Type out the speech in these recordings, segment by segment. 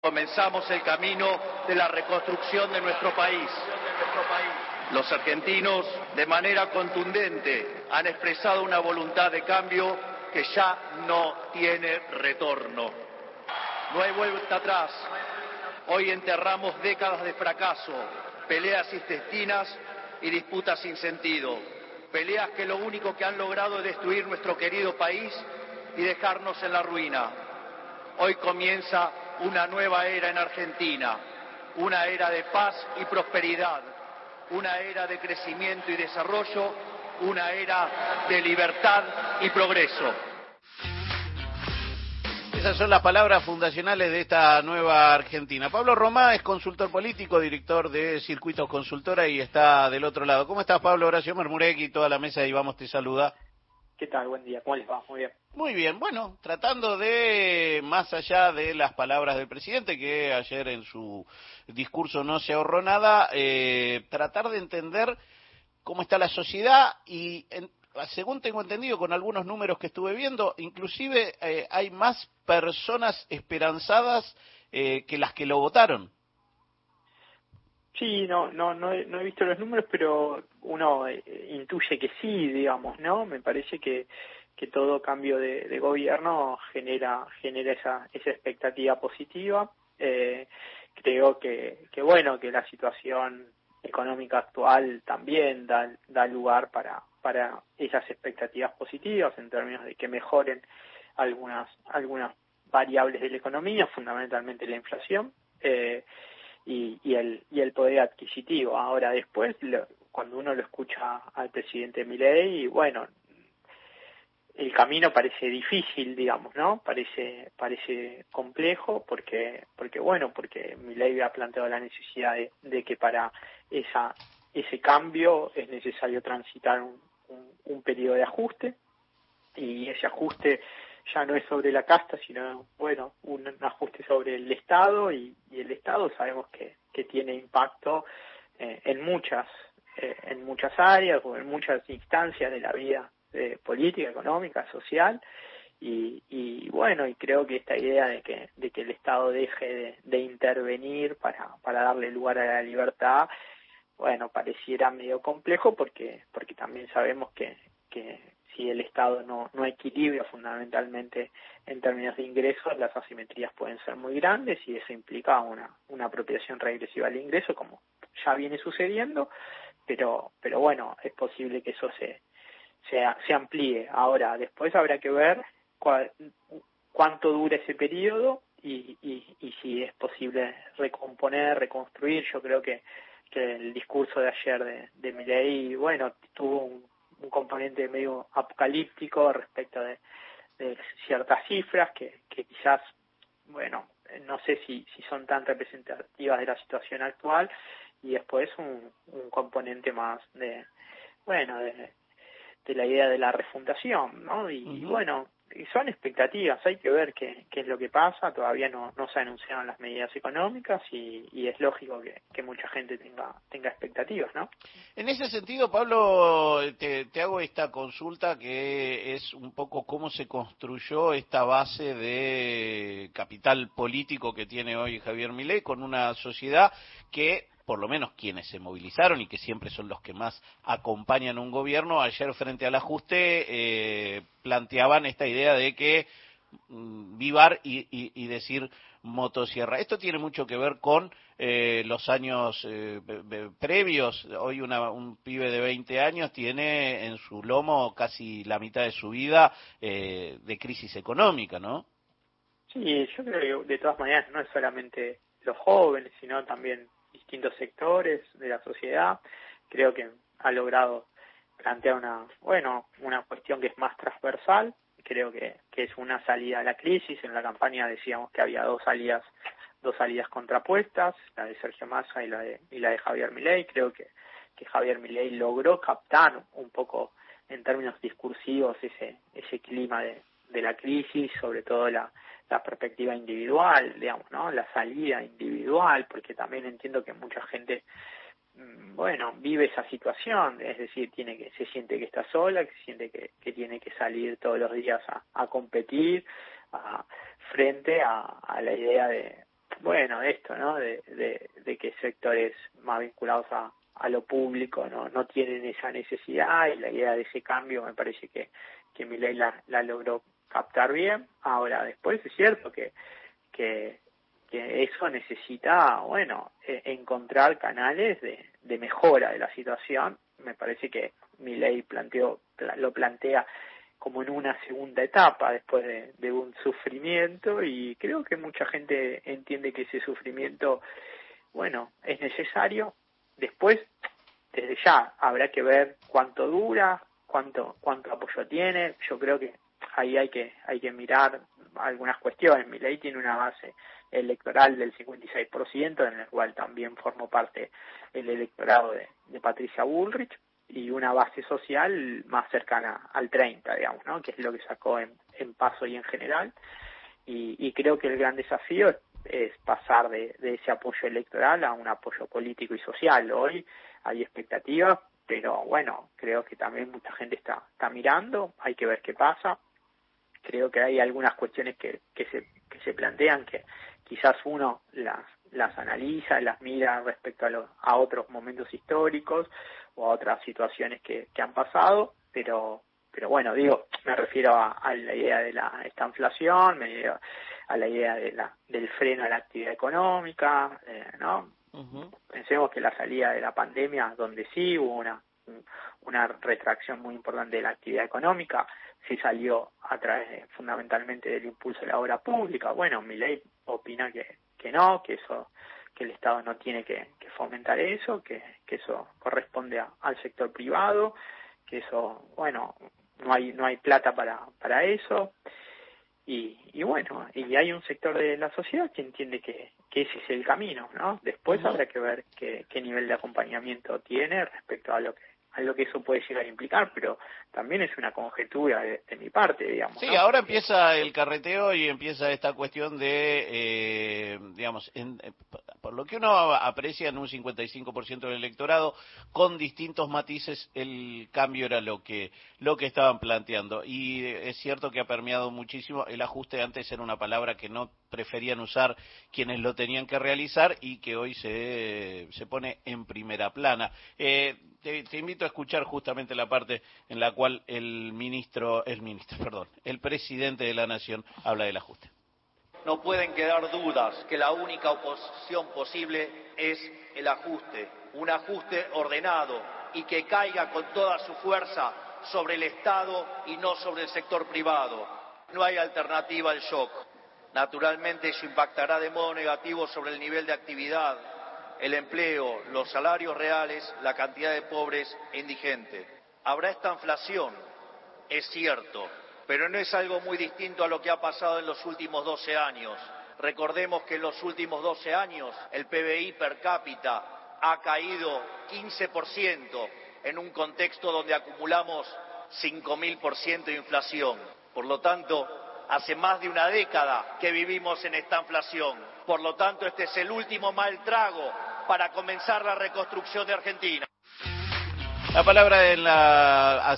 Comenzamos el camino de la reconstrucción de nuestro país. Los argentinos, de manera contundente, han expresado una voluntad de cambio que ya no tiene retorno. No hay vuelta atrás. Hoy enterramos décadas de fracaso, peleas intestinas y disputas sin sentido. Peleas que lo único que han logrado es destruir nuestro querido país y dejarnos en la ruina. Hoy comienza una nueva era en Argentina, una era de paz y prosperidad, una era de crecimiento y desarrollo, una era de libertad y progreso. Esas son las palabras fundacionales de esta nueva Argentina. Pablo Romá es consultor político, director de Circuitos Consultora y está del otro lado. ¿Cómo estás, Pablo? Horacio y toda la mesa y vamos, te saluda. ¿Qué tal? Buen día. ¿Cómo les va? Muy bien. Muy bien. Bueno, tratando de, más allá de las palabras del presidente, que ayer en su discurso no se ahorró nada, eh, tratar de entender cómo está la sociedad y, según tengo entendido, con algunos números que estuve viendo, inclusive eh, hay más personas esperanzadas eh, que las que lo votaron. Sí, no, no, no, he, no he visto los números, pero uno eh, intuye que sí, digamos, ¿no? Me parece que, que todo cambio de, gobierno genera, genera esa, esa expectativa positiva. Eh, creo que, que, bueno, que la situación económica actual también da, da lugar para, para esas expectativas positivas en términos de que mejoren algunas, algunas variables de la economía, fundamentalmente la inflación. Eh, y, y, el, y el poder adquisitivo. Ahora, después, cuando uno lo escucha al presidente Milei, bueno, el camino parece difícil, digamos, ¿no? Parece parece complejo porque porque bueno, porque Milei ha planteado la necesidad de, de que para esa ese cambio es necesario transitar un, un, un periodo de ajuste y ese ajuste ya no es sobre la casta, sino, bueno, un, ajuste sobre el Estado y, el Estado sabemos que, que tiene impacto eh, en muchas eh, en muchas áreas o en muchas instancias de la vida eh, política, económica, social y, y, bueno, y creo que esta idea de que, de que el Estado deje de, de intervenir para, para darle lugar a la libertad, bueno, pareciera medio complejo porque, porque también sabemos que, que, si el Estado no, no equilibra fundamentalmente en términos de ingresos, las asimetrías pueden ser muy grandes y eso implica una, una apropiación regresiva al ingreso, como ya viene sucediendo, pero, pero bueno, es posible que eso se, se, amplíe. Ahora, después habrá que ver cuánto dura ese periodo y, y, y si es posible recomponer, reconstruir. Yo creo que, que el discurso de ayer de, de Milei, bueno, tuvo un un componente medio apocalíptico respecto de, ciertas cifras que, que quizás, bueno, no sé si, si son tan representativas de la situación actual y después un, un componente más de, bueno, de, de la idea de la refundación, ¿no? Y, bueno, son expectativas, hay que ver qué, qué es lo que pasa, todavía no, se anunciaron las medidas económicas y, y es lógico que, mucha gente tenga, tenga expectativas, ¿no? En ese sentido, Pablo, te, te, hago esta consulta que es un poco cómo se construyó esta base de capital político que tiene hoy Javier Milei con una sociedad que por lo menos quienes se movilizaron y que siempre son los que más acompañan un gobierno, ayer frente al ajuste eh, planteaban esta idea de que mm, vivar y, y, decir motosierra. Esto tiene mucho que ver con eh, los años eh, previos. Hoy una, un pibe de 20 años tiene en su lomo casi la mitad de su vida eh, de crisis económica, ¿no? Sí, yo creo que de todas maneras no es solamente los jóvenes, sino también distintos sectores de la sociedad. Creo que ha logrado plantear una, bueno, una cuestión que es más transversal. Creo que, que es una salida a la crisis. En la campaña decíamos que había dos salidas, dos salidas contrapuestas, la de Sergio Massa y la de, y la de Javier Milei. Creo que, que Javier Milei logró captar un poco en términos discursivos ese, ese clima de, de la crisis, sobre todo la, la perspectiva individual, digamos, ¿no? La salida individual, porque también entiendo que mucha gente, mm, bueno, vive esa situación, es decir, tiene que, se siente que está sola, que se siente que, que tiene que salir todos los días a, a competir a, frente a, a la idea de, bueno, esto, ¿no? De, de, que sectores más vinculados a, a lo público no, no tienen esa necesidad y la idea de ese cambio me parece que, que ley la, la logró captar bien. Ahora, después es cierto que, que, eso necesita, bueno, e, encontrar canales de, de mejora de la situación. Me parece que mi ley planteó, lo plantea como en una segunda etapa después de, de, un sufrimiento y creo que mucha gente entiende que ese sufrimiento, bueno, es necesario. Después, desde ya, habrá que ver cuánto dura, cuánto, cuánto apoyo tiene. Yo creo que ahí hay que, hay que mirar algunas cuestiones. Mi ley tiene una base electoral del 56%, en el cual también formó parte el electorado de, de Patricia Bullrich, y una base social más cercana al 30, digamos, ¿no? que es lo que sacó en, en paso y en general. Y, y creo que el gran desafío es, pasar de, de, ese apoyo electoral a un apoyo político y social. Hoy hay expectativas, pero bueno, creo que también mucha gente está, está mirando, hay que ver qué pasa. Creo que hay algunas cuestiones que, que, se, que se plantean que quizás uno las, las analiza, las mira respecto a, los, a otros momentos históricos o a otras situaciones que, que han pasado, pero pero bueno, digo, me refiero a, la idea de la esta inflación, me a la idea de la, del freno a la actividad económica, eh, ¿no? Pensemos que la salida de la pandemia, donde sí hubo una, una retracción muy importante de la actividad económica, sí salió a través fundamentalmente del impulso de la obra pública. Bueno, mi ley opina que, que no, que eso que el Estado no tiene que, fomentar eso, que, que eso corresponde al sector privado, que eso, bueno, no hay no hay plata para para eso. Y, y bueno y hay un sector de la sociedad que entiende que, que ese es el camino no después habrá que ver qué, qué nivel de acompañamiento tiene respecto a lo que a lo que eso puede llegar a implicar, pero también es una conjetura de, mi parte, digamos. Sí, ahora empieza el carreteo y empieza esta cuestión de, eh, digamos, en, eh, por lo que uno aprecia en un 55% del electorado, con distintos matices, el cambio era lo que, lo que estaban planteando. Y es cierto que ha permeado muchísimo. El ajuste antes era una palabra que no preferían usar quienes lo tenían que realizar y que hoy se, se pone en primera plana. Eh, te, invito a escuchar justamente la parte en la cual el ministro, el ministro, el presidente de la Nación habla del ajuste. No pueden quedar dudas que la única oposición posible es el ajuste, un ajuste ordenado y que caiga con toda su fuerza sobre el Estado y no sobre el sector privado. No hay alternativa al shock. Naturalmente eso impactará de modo negativo sobre el nivel de actividad, el empleo, los salarios reales, la cantidad de pobres e indigentes. Habrá esta inflación, es cierto, pero no es algo muy distinto a lo que ha pasado en los últimos 12 años. Recordemos que en los últimos 12 años el PBI per cápita ha caído 15% en un contexto donde acumulamos 5.000% de inflación. Por lo tanto, hace más de una década que vivimos en esta inflación. Por lo tanto, este es el último mal trago para comenzar la reconstrucción de Argentina. La palabra en la,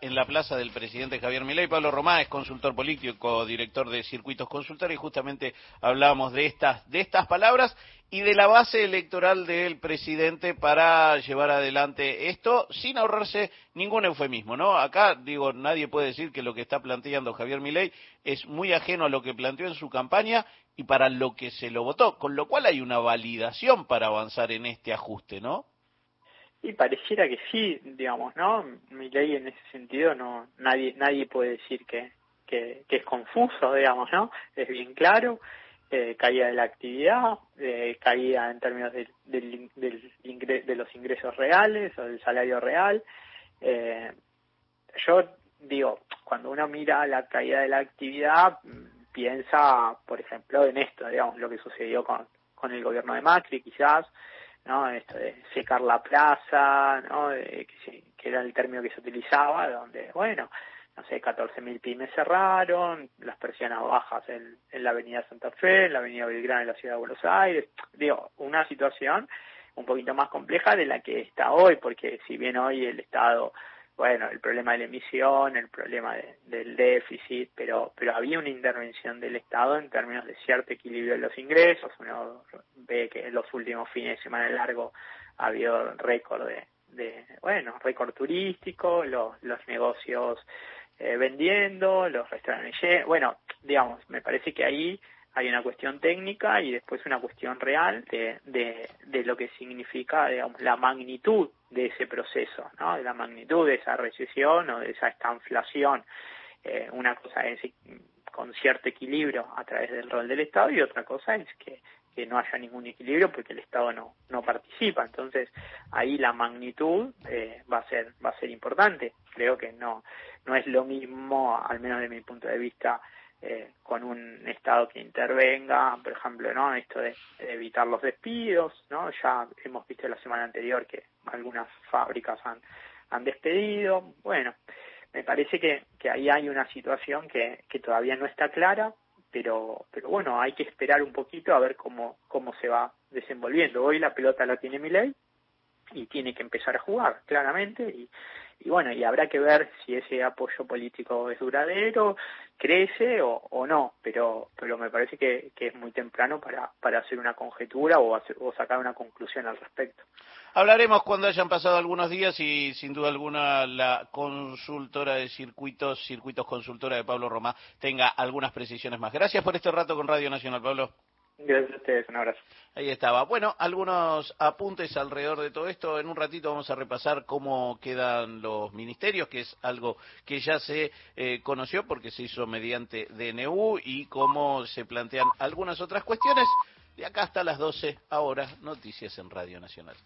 en la plaza del presidente Javier Milei. Pablo Román es consultor político, director de Circuitos Consultores, y justamente hablábamos de estas, de estas palabras y de la base electoral del presidente para llevar adelante esto sin ahorrarse ningún eufemismo, ¿no? Acá, digo, nadie puede decir que lo que está planteando Javier Milei es muy ajeno a lo que planteó en su campaña y para lo que se lo votó, con lo cual hay una validación para avanzar en este ajuste, ¿no? Y pareciera que sí, digamos, ¿no? Mi ley en ese sentido no nadie nadie puede decir que, que, es confuso, digamos, ¿no? Es bien claro, eh, caída de la actividad, eh, caída en términos del, del, de los ingresos reales o del salario real. Eh, yo digo, cuando uno mira la caída de la actividad, piensa, por ejemplo, en esto, digamos, lo que sucedió con, con el gobierno de Macri, quizás, ¿no? Esto de secar la plaza, ¿no? que, que, era el término que se utilizaba, donde, bueno, no sé, 14.000 pymes cerraron, las persianas bajas en, en la avenida Santa Fe, en la avenida Belgrano en la ciudad de Buenos Aires. Digo, una situación un poquito más compleja de la que está hoy, porque si bien hoy el Estado bueno, el problema de la emisión, el problema del déficit, pero, pero había una intervención del Estado en términos de cierto equilibrio de los ingresos. Uno ve que en los últimos fines de semana largo ha habido récord de, de bueno, récord turístico, los, los negocios eh, vendiendo, los restaurantes, bueno, digamos, me parece que ahí hay una cuestión técnica y después una cuestión real de, de, lo que significa, digamos, la magnitud de ese proceso, ¿no? De la magnitud de esa recesión o de esa estanflación. Eh, una cosa es con cierto equilibrio a través del rol del Estado y otra cosa es que, que no haya ningún equilibrio porque el Estado no, no participa. Entonces, ahí la magnitud eh, va a ser va a ser importante. Creo que no no es lo mismo, al menos de mi punto de vista, eh, con un Estado que intervenga, por ejemplo, ¿no? Esto de, evitar los despidos, ¿no? Ya hemos visto la semana anterior que algunas fábricas han, han despedido. Bueno, me parece que, que ahí hay una situación que, que todavía no está clara, pero, pero bueno, hay que esperar un poquito a ver cómo, cómo se va desenvolviendo. Hoy la pelota la tiene ley y tiene que empezar a jugar, claramente, y, y bueno, y habrá que ver si ese apoyo político es duradero, crece o, o no, pero, pero me parece que, es muy temprano para, para hacer una conjetura o sacar una conclusión al respecto. Hablaremos cuando hayan pasado algunos días y sin duda alguna la consultora de circuitos, circuitos consultora de Pablo Romá, tenga algunas precisiones más. Gracias por este rato con Radio Nacional, Pablo. Gracias a ustedes, un abrazo. Ahí estaba. Bueno, algunos apuntes alrededor de todo esto. En un ratito vamos a repasar cómo quedan los ministerios, que es algo que ya se eh, conoció porque se hizo mediante DNU y cómo se plantean algunas otras cuestiones. De acá hasta las 12, ahora, noticias en Radio Nacional.